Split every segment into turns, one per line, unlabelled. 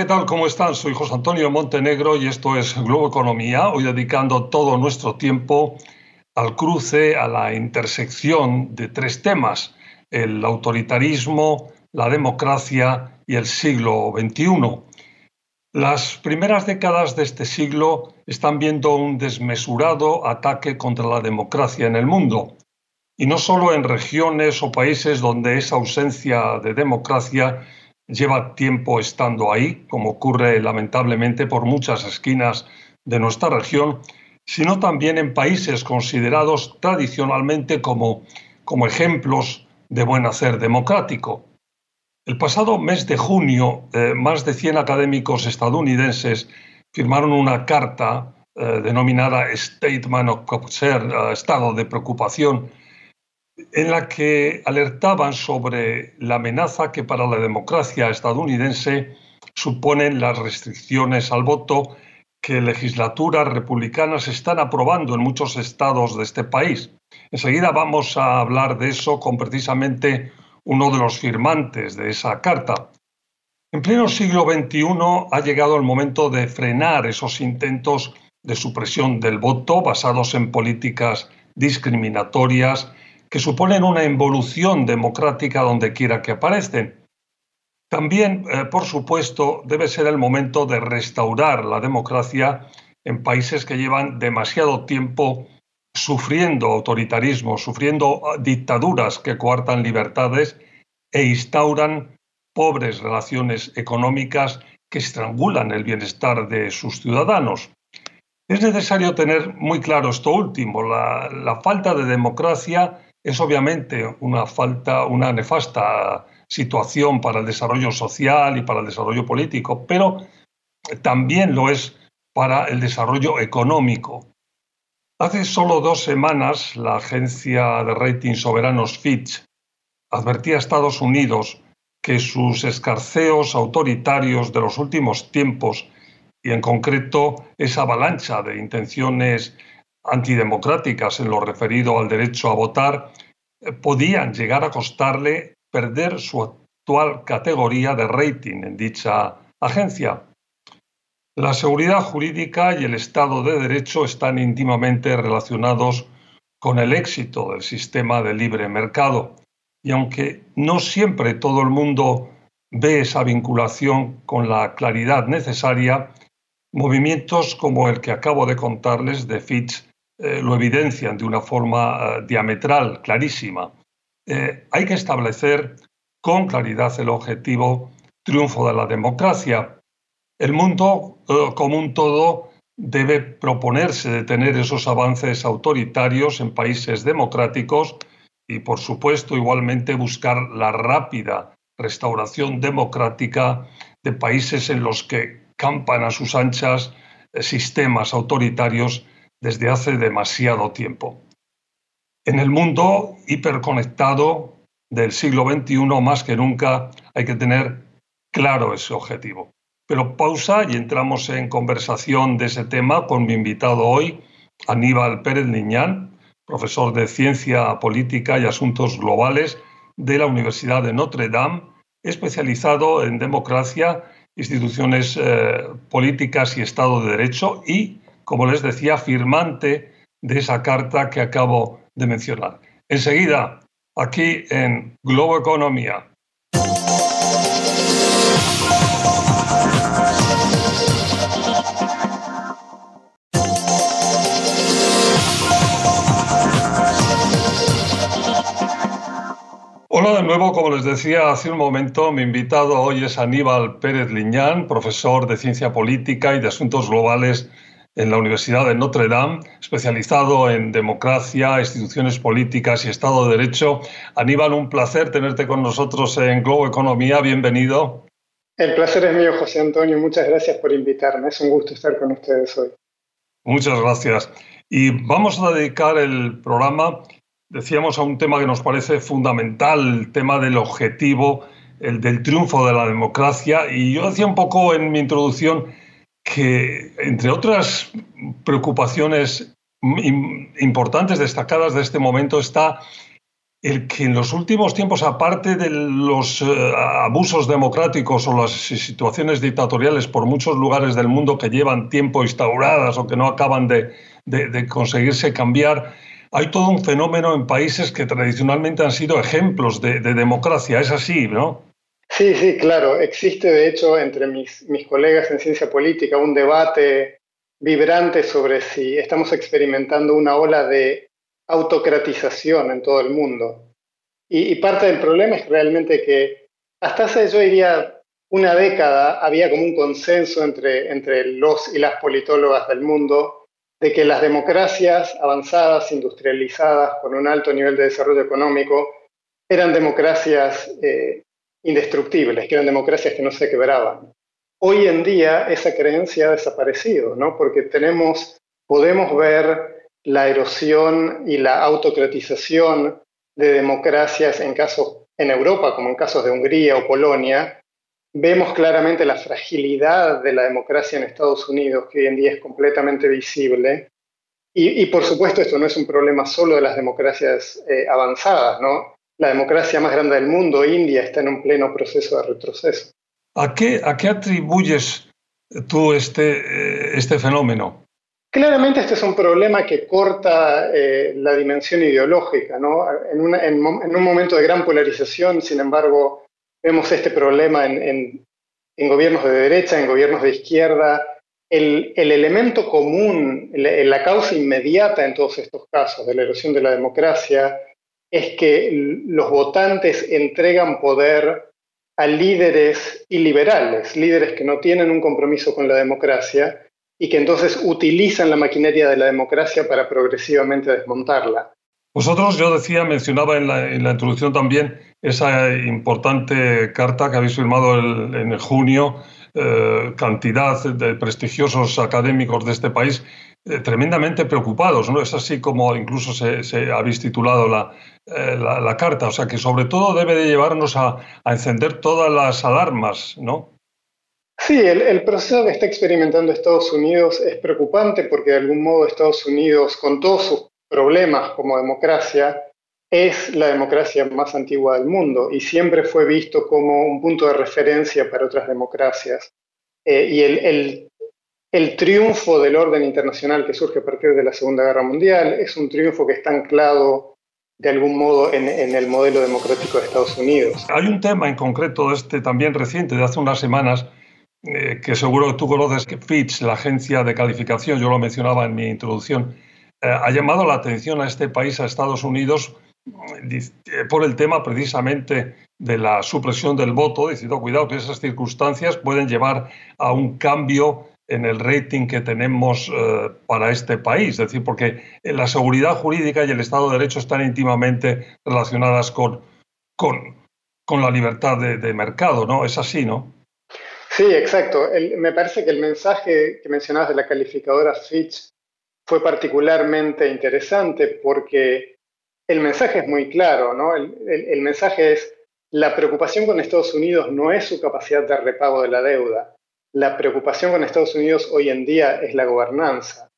¿qué tal? ¿Cómo están? Soy José Antonio Montenegro y esto es Globo Economía, hoy dedicando todo nuestro tiempo al cruce, a la intersección de tres temas, el autoritarismo, la democracia y el siglo XXI. Las primeras décadas de este siglo están viendo un desmesurado ataque contra la democracia en el mundo, y no solo en regiones o países donde esa ausencia de democracia lleva tiempo estando ahí, como ocurre lamentablemente por muchas esquinas de nuestra región, sino también en países considerados tradicionalmente como, como ejemplos de buen hacer democrático. El pasado mes de junio, eh, más de 100 académicos estadounidenses firmaron una carta eh, denominada Statement of Concern, eh, Estado de Preocupación, en la que alertaban sobre la amenaza que para la democracia estadounidense suponen las restricciones al voto que legislaturas republicanas están aprobando en muchos estados de este país. Enseguida vamos a hablar de eso con precisamente uno de los firmantes de esa carta. En pleno siglo XXI ha llegado el momento de frenar esos intentos de supresión del voto basados en políticas discriminatorias que suponen una involución democrática donde quiera que aparecen. También, eh, por supuesto, debe ser el momento de restaurar la democracia en países que llevan demasiado tiempo sufriendo autoritarismo, sufriendo ah, dictaduras que coartan libertades e instauran pobres relaciones económicas que estrangulan el bienestar de sus ciudadanos. Es necesario tener muy claro esto último. La, la falta de democracia es obviamente una falta, una nefasta situación para el desarrollo social y para el desarrollo político, pero también lo es para el desarrollo económico. Hace solo dos semanas, la agencia de rating soberanos Fitch advertía a Estados Unidos que sus escarceos autoritarios de los últimos tiempos, y en concreto esa avalancha de intenciones antidemocráticas en lo referido al derecho a votar, eh, podían llegar a costarle perder su actual categoría de rating en dicha agencia. La seguridad jurídica y el Estado de Derecho están íntimamente relacionados con el éxito del sistema de libre mercado. Y aunque no siempre todo el mundo ve esa vinculación con la claridad necesaria, movimientos como el que acabo de contarles de Fitch eh, lo evidencian de una forma eh, diametral, clarísima. Eh, hay que establecer con claridad el objetivo triunfo de la democracia, el mundo como un todo debe proponerse detener esos avances autoritarios en países democráticos y, por supuesto, igualmente buscar la rápida restauración democrática de países en los que campan a sus anchas sistemas autoritarios desde hace demasiado tiempo. En el mundo hiperconectado del siglo XXI, más que nunca, hay que tener claro ese objetivo. Pero pausa y entramos en conversación de ese tema con mi invitado hoy, Aníbal Pérez Niñán, profesor de Ciencia Política y Asuntos Globales de la Universidad de Notre Dame, especializado en democracia, instituciones eh, políticas y Estado de Derecho y, como les decía, firmante de esa carta que acabo de mencionar. Enseguida, aquí en Globo Economía. Hola de nuevo, como les decía hace un momento, mi invitado hoy es Aníbal Pérez Liñán, profesor de Ciencia Política y de Asuntos Globales en la Universidad de Notre Dame, especializado en democracia, instituciones políticas y Estado de Derecho. Aníbal, un placer tenerte con nosotros en Globo Economía. Bienvenido.
El placer es mío, José Antonio. Muchas gracias por invitarme. Es un gusto estar con ustedes hoy.
Muchas gracias. Y vamos a dedicar el programa decíamos a un tema que nos parece fundamental, el tema del objetivo, el del triunfo de la democracia. Y yo decía un poco en mi introducción que, entre otras preocupaciones importantes, destacadas de este momento, está el que en los últimos tiempos, aparte de los eh, abusos democráticos o las situaciones dictatoriales por muchos lugares del mundo que llevan tiempo instauradas o que no acaban de, conseguirse cambiar, hay todo un fenómeno en países que tradicionalmente han sido ejemplos de, democracia. Es así, ¿no?
Sí, sí, claro. Existe, de hecho, entre mis, mis colegas en ciencia política un debate vibrante sobre si estamos experimentando una ola de autocratización en todo el mundo. Y, parte del problema es realmente que hasta hace, yo diría, una década había como un consenso entre, entre los y las politólogas del mundo de que las democracias avanzadas, industrializadas, con un alto nivel de desarrollo económico, eran democracias eh, indestructibles, que eran democracias que no se quebraban. Hoy en día esa creencia ha desaparecido, ¿no? porque tenemos, podemos ver la erosión y la autocratización de democracias en casos en Europa, como en casos de Hungría o Polonia, vemos claramente la fragilidad de la democracia en Estados Unidos, que hoy en día es completamente visible. Y, por supuesto, esto no es un problema solo de las democracias eh, avanzadas, ¿no? La democracia más grande del mundo, India, está en un pleno proceso de retroceso.
¿A qué, a qué atribuyes tú este, eh, este fenómeno?
Claramente este es un problema que corta eh, la dimensión ideológica. ¿no? En, un momento de gran polarización, sin embargo, vemos este problema en, gobiernos de derecha, en gobiernos de izquierda. El, elemento común, la, causa inmediata en todos estos casos de la erosión de la democracia es que los votantes entregan poder a líderes iliberales, líderes que no tienen un compromiso con la democracia y que entonces utilizan la maquinaria de la democracia para progresivamente desmontarla.
Vosotros, yo decía, mencionaba en la, introducción también esa importante carta que habéis firmado en junio, eh, cantidad de prestigiosos académicos de este país eh, tremendamente preocupados, ¿no? Es así como incluso se, habéis titulado eh, la, carta, o sea que sobre todo debe de llevarnos a, encender todas las alarmas, ¿no?
Sí, el, proceso que está experimentando Estados Unidos es preocupante porque de algún modo Estados Unidos, con todos sus problemas como democracia, es la democracia más antigua del mundo y siempre fue visto como un punto de referencia para otras democracias. Eh, y el, triunfo del orden internacional que surge a partir de la Segunda Guerra Mundial es un triunfo que está anclado de algún modo en, el modelo democrático de Estados Unidos.
Hay un tema en concreto, este también reciente, de hace unas semanas, eh, que seguro tú conoces, que Fitch, la agencia de calificación, yo lo mencionaba en mi introducción, eh, ha llamado la atención a este país, a Estados Unidos, eh, por el tema precisamente de la supresión del voto, diciendo, cuidado que esas circunstancias pueden llevar a un cambio en el rating que tenemos para este país. Es decir, porque la seguridad jurídica y el Estado de Derecho están íntimamente relacionadas con, con, la libertad de, de mercado, ¿no? Es así, ¿no?
Sí, exacto. me parece que el mensaje que mencionabas de la calificadora Fitch fue particularmente interesante porque el mensaje es muy claro, ¿no? El, mensaje es, la preocupación con Estados Unidos no es su capacidad de repago de la deuda. La preocupación con Estados Unidos hoy en día es la gobernanza.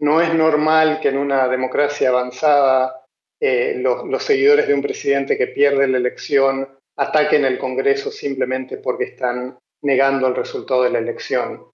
No es normal que en una democracia avanzada eh, los seguidores de un presidente que pierde la elección ataquen el Congreso simplemente porque están negando el resultado de la elección.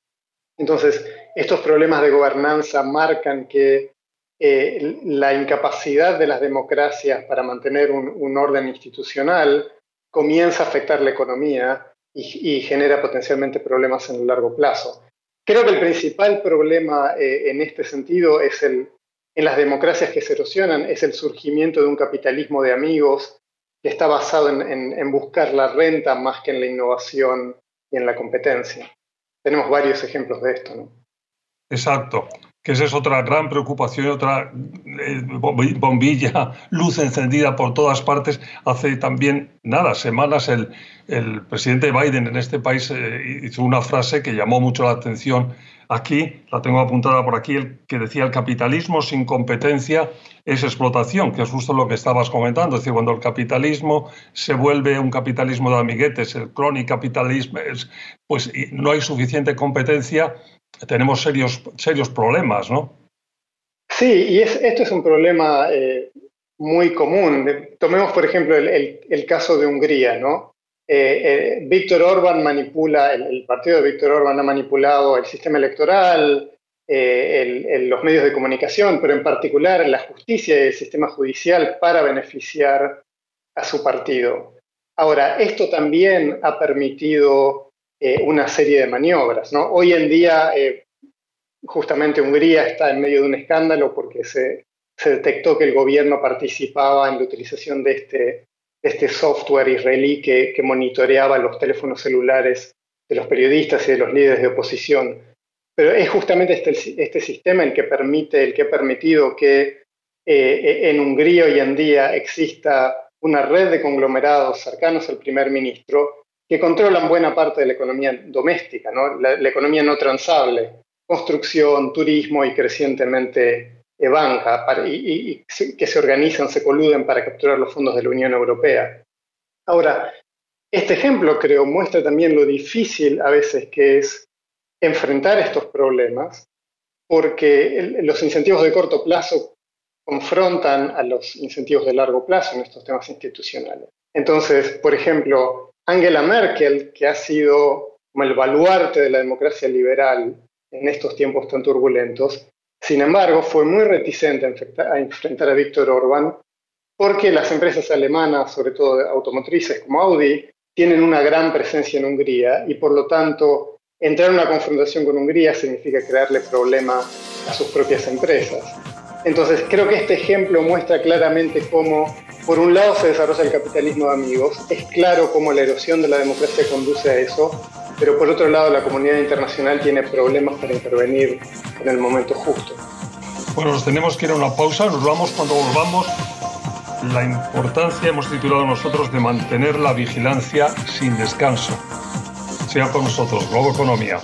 Entonces, estos problemas de gobernanza marcan que eh, la incapacidad de las democracias para mantener un, orden institucional comienza a afectar la economía y, genera potencialmente problemas en el largo plazo. Creo que el principal problema eh, en este sentido es el, en las democracias que se erosionan, es el surgimiento de un capitalismo de amigos que está basado en buscar la renta más que en la innovación en la competencia. Tenemos varios ejemplos de esto. ¿no?
Exacto, que esa es otra gran preocupación, otra eh, bombilla, luz encendida por todas partes. Hace también, nada, semanas el, el presidente Biden en este país eh, hizo una frase que llamó mucho la atención aquí, la tengo apuntada por aquí, el que decía el capitalismo sin competencia es explotación, que es justo lo que estabas comentando. Es decir, cuando el capitalismo se vuelve un capitalismo de amiguetes, el capitalismo, es, pues no hay suficiente competencia, tenemos serios, serios problemas, ¿no?
Sí, y esto es un problema eh, muy común. Tomemos, por ejemplo, el, caso de Hungría, ¿no? Eh, eh, Víctor Orban manipula, el, partido de Víctor Orban ha manipulado el sistema electoral, eh, los medios de comunicación, pero en particular la justicia y el sistema judicial para beneficiar a su partido. Ahora, esto también ha permitido una serie de maniobras. ¿no? Hoy en día, justamente Hungría está en medio de un escándalo porque se, se detectó que el gobierno participaba en la utilización de este, este software israelí que, que, monitoreaba los teléfonos celulares de los periodistas y de los líderes de oposición. Pero es justamente este, este sistema el que permite, el que ha permitido que eh, en Hungría hoy en día exista una red de conglomerados cercanos al primer ministro que controlan buena parte de la economía doméstica, ¿no? la, economía no transable, construcción, turismo y crecientemente banca y, que se organizan, se coluden para capturar los fondos de la Unión Europea. Ahora, este ejemplo creo muestra también lo difícil a veces que es enfrentar estos problemas, porque los incentivos de corto plazo confrontan a los incentivos de largo plazo en estos temas institucionales. Entonces, por ejemplo, Angela Merkel, que ha sido como el baluarte de la democracia liberal en estos tiempos tan turbulentos, sin embargo, fue muy reticente a enfrentar a Víctor Orbán porque las empresas alemanas, sobre todo automotrices como Audi, tienen una gran presencia en Hungría y por lo tanto entrar en una confrontación con Hungría significa crearle problemas a sus propias empresas. Entonces creo que este ejemplo muestra claramente cómo, por un lado, se desarrolla el capitalismo de amigos, es claro cómo la erosión de la democracia conduce a eso, pero por otro lado la comunidad internacional tiene problemas para intervenir en el momento justo.
Bueno, nos tenemos que ir a una pausa, nos vamos cuando volvamos. La importancia, hemos titulado nosotros, de mantener la vigilancia sin descanso. Sea con nosotros, Globo Economía.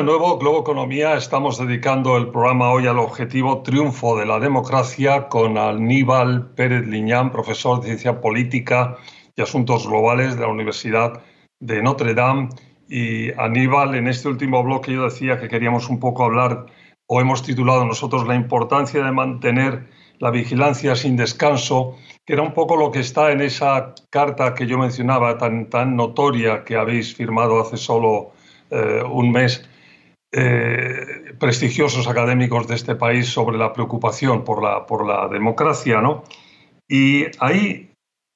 De nuevo, Globo Economía. Estamos dedicando el programa hoy al objetivo triunfo de la democracia con Aníbal Pérez Liñán, profesor de Ciencia Política y Asuntos Globales de la Universidad de Notre Dame. Y Aníbal, en este último bloque yo decía que queríamos un poco hablar, o hemos titulado nosotros, la importancia de mantener la vigilancia sin descanso, que era un poco lo que está en esa carta que yo mencionaba, tan, tan notoria que habéis firmado hace solo eh, un mes eh, prestigiosos académicos de este país sobre la preocupación por la, por la democracia, ¿no? Y ahí,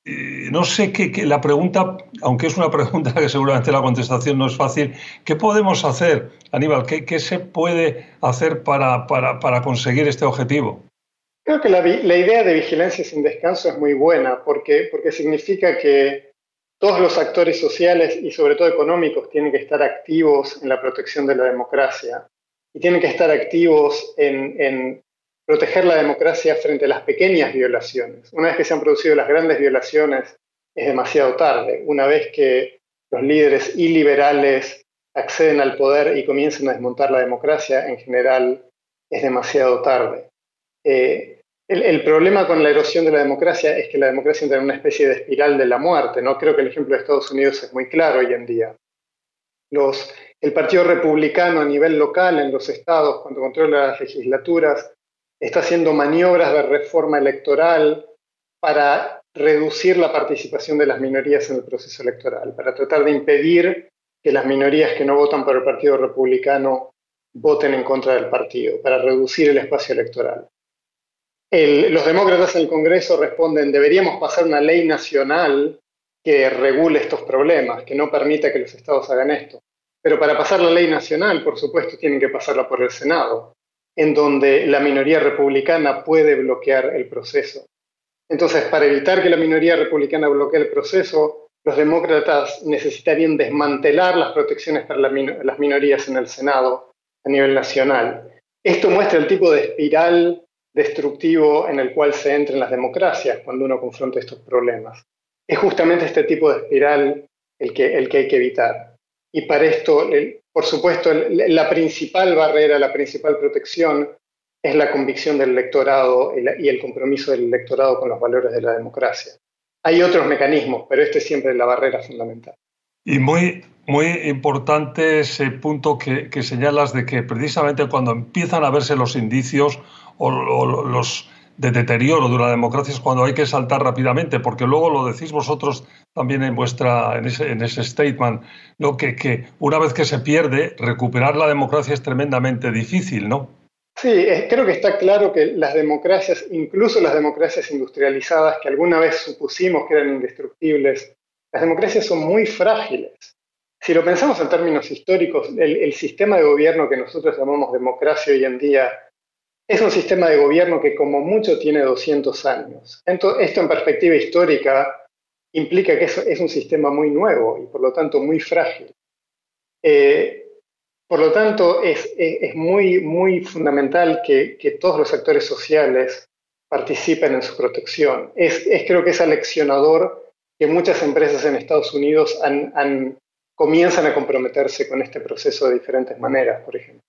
eh, no sé qué, la pregunta, aunque es una pregunta que seguramente la contestación no es fácil, ¿qué podemos hacer, Aníbal? ¿Qué, se puede hacer para, para, conseguir este objetivo?
Creo que la, la, idea de vigilancia sin descanso es muy buena porque, porque significa que todos los actores sociales y sobre todo económicos tienen que estar activos en la protección de la democracia y tienen que estar activos en, proteger la democracia frente a las pequeñas violaciones. Una vez que se han producido las grandes violaciones, es demasiado tarde. Una vez que los líderes iliberales acceden al poder y comienzan a desmontar la democracia, en general es demasiado tarde. Eh, el, problema con la erosión de la democracia es que la democracia entra en una especie de espiral de la muerte. ¿no? Creo que el ejemplo de Estados Unidos es muy claro hoy en día. El Partido Republicano a nivel local en los estados, cuando controla las legislaturas, está haciendo maniobras de reforma electoral para reducir la participación de las minorías en el proceso electoral, para tratar de impedir que las minorías que no votan por el Partido Republicano voten en contra del partido, para reducir el espacio electoral los demócratas en el Congreso responden, deberíamos pasar una ley nacional que regule estos problemas, que no permita que los estados hagan esto. Pero para pasar la ley nacional, por supuesto, tienen que pasarla por el Senado, en donde la minoría republicana puede bloquear el proceso. Entonces, para evitar que la minoría republicana bloquee el proceso, los demócratas necesitarían desmantelar las protecciones para las minorías en el Senado a nivel nacional. Esto muestra el tipo de espiral destructivo en el cual se entra en las democracias cuando uno confronta estos problemas. Es justamente este tipo de espiral el que, el que hay que evitar. Y para esto, por supuesto, la principal barrera, la principal protección es la convicción del electorado y el compromiso del electorado con los valores de la democracia. Hay otros mecanismos, pero este es siempre la barrera fundamental.
Y muy, muy importante ese punto que, que, señalas de que precisamente cuando empiezan a verse los indicios o, los de deterioro de la democracia es cuando hay que saltar rápidamente, porque luego lo decís vosotros también en vuestra en ese, en ese statement, ¿no? que, que una vez que se pierde, recuperar la democracia es tremendamente difícil, ¿no?
Sí, creo que está claro que las democracias, incluso las democracias industrializadas que alguna vez supusimos que eran indestructibles, las democracias son muy frágiles. Si lo pensamos en términos históricos, el, sistema de gobierno que nosotros llamamos democracia hoy en día es un sistema de gobierno que como mucho tiene 200 años. Entonces, esto en perspectiva histórica implica que es, un sistema muy nuevo y por lo tanto muy frágil. Eh, por lo tanto, es, muy, muy fundamental que, todos los actores sociales participen en su protección. Es, creo que es aleccionador que muchas empresas en Estados Unidos comienzan a comprometerse con este proceso de diferentes maneras, por ejemplo.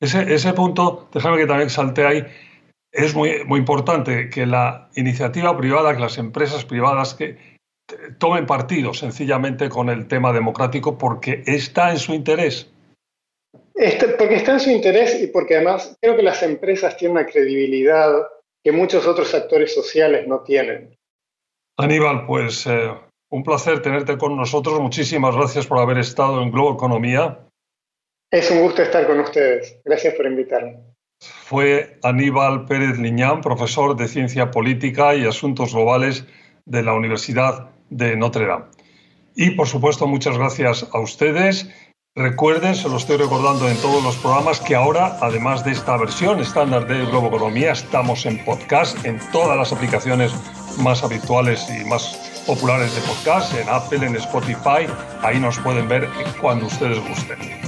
Ese, ese punto, déjame que también salte ahí, es muy, muy importante que la iniciativa privada, que las empresas privadas que tomen partido sencillamente con el tema democrático porque está en su interés
este, porque está en su interés y porque además creo que las empresas tienen una credibilidad que muchos otros actores sociales no tienen.
Aníbal, pues eh, un placer tenerte con nosotros. Muchísimas gracias por haber estado en Globo Economía.
Es un gusto estar con ustedes. Gracias por invitarme.
Fue Aníbal Pérez Liñán, profesor de Ciencia Política y Asuntos Globales de la Universidad de Notre Dame. Y por supuesto, muchas gracias a ustedes Recuerden, se lo estoy recordando en todos los programas, que ahora, además de esta versión estándar de Globo Economía, estamos en podcast, en todas las aplicaciones más habituales y más populares de podcast, en Apple, en Spotify. Ahí nos pueden ver cuando ustedes gusten.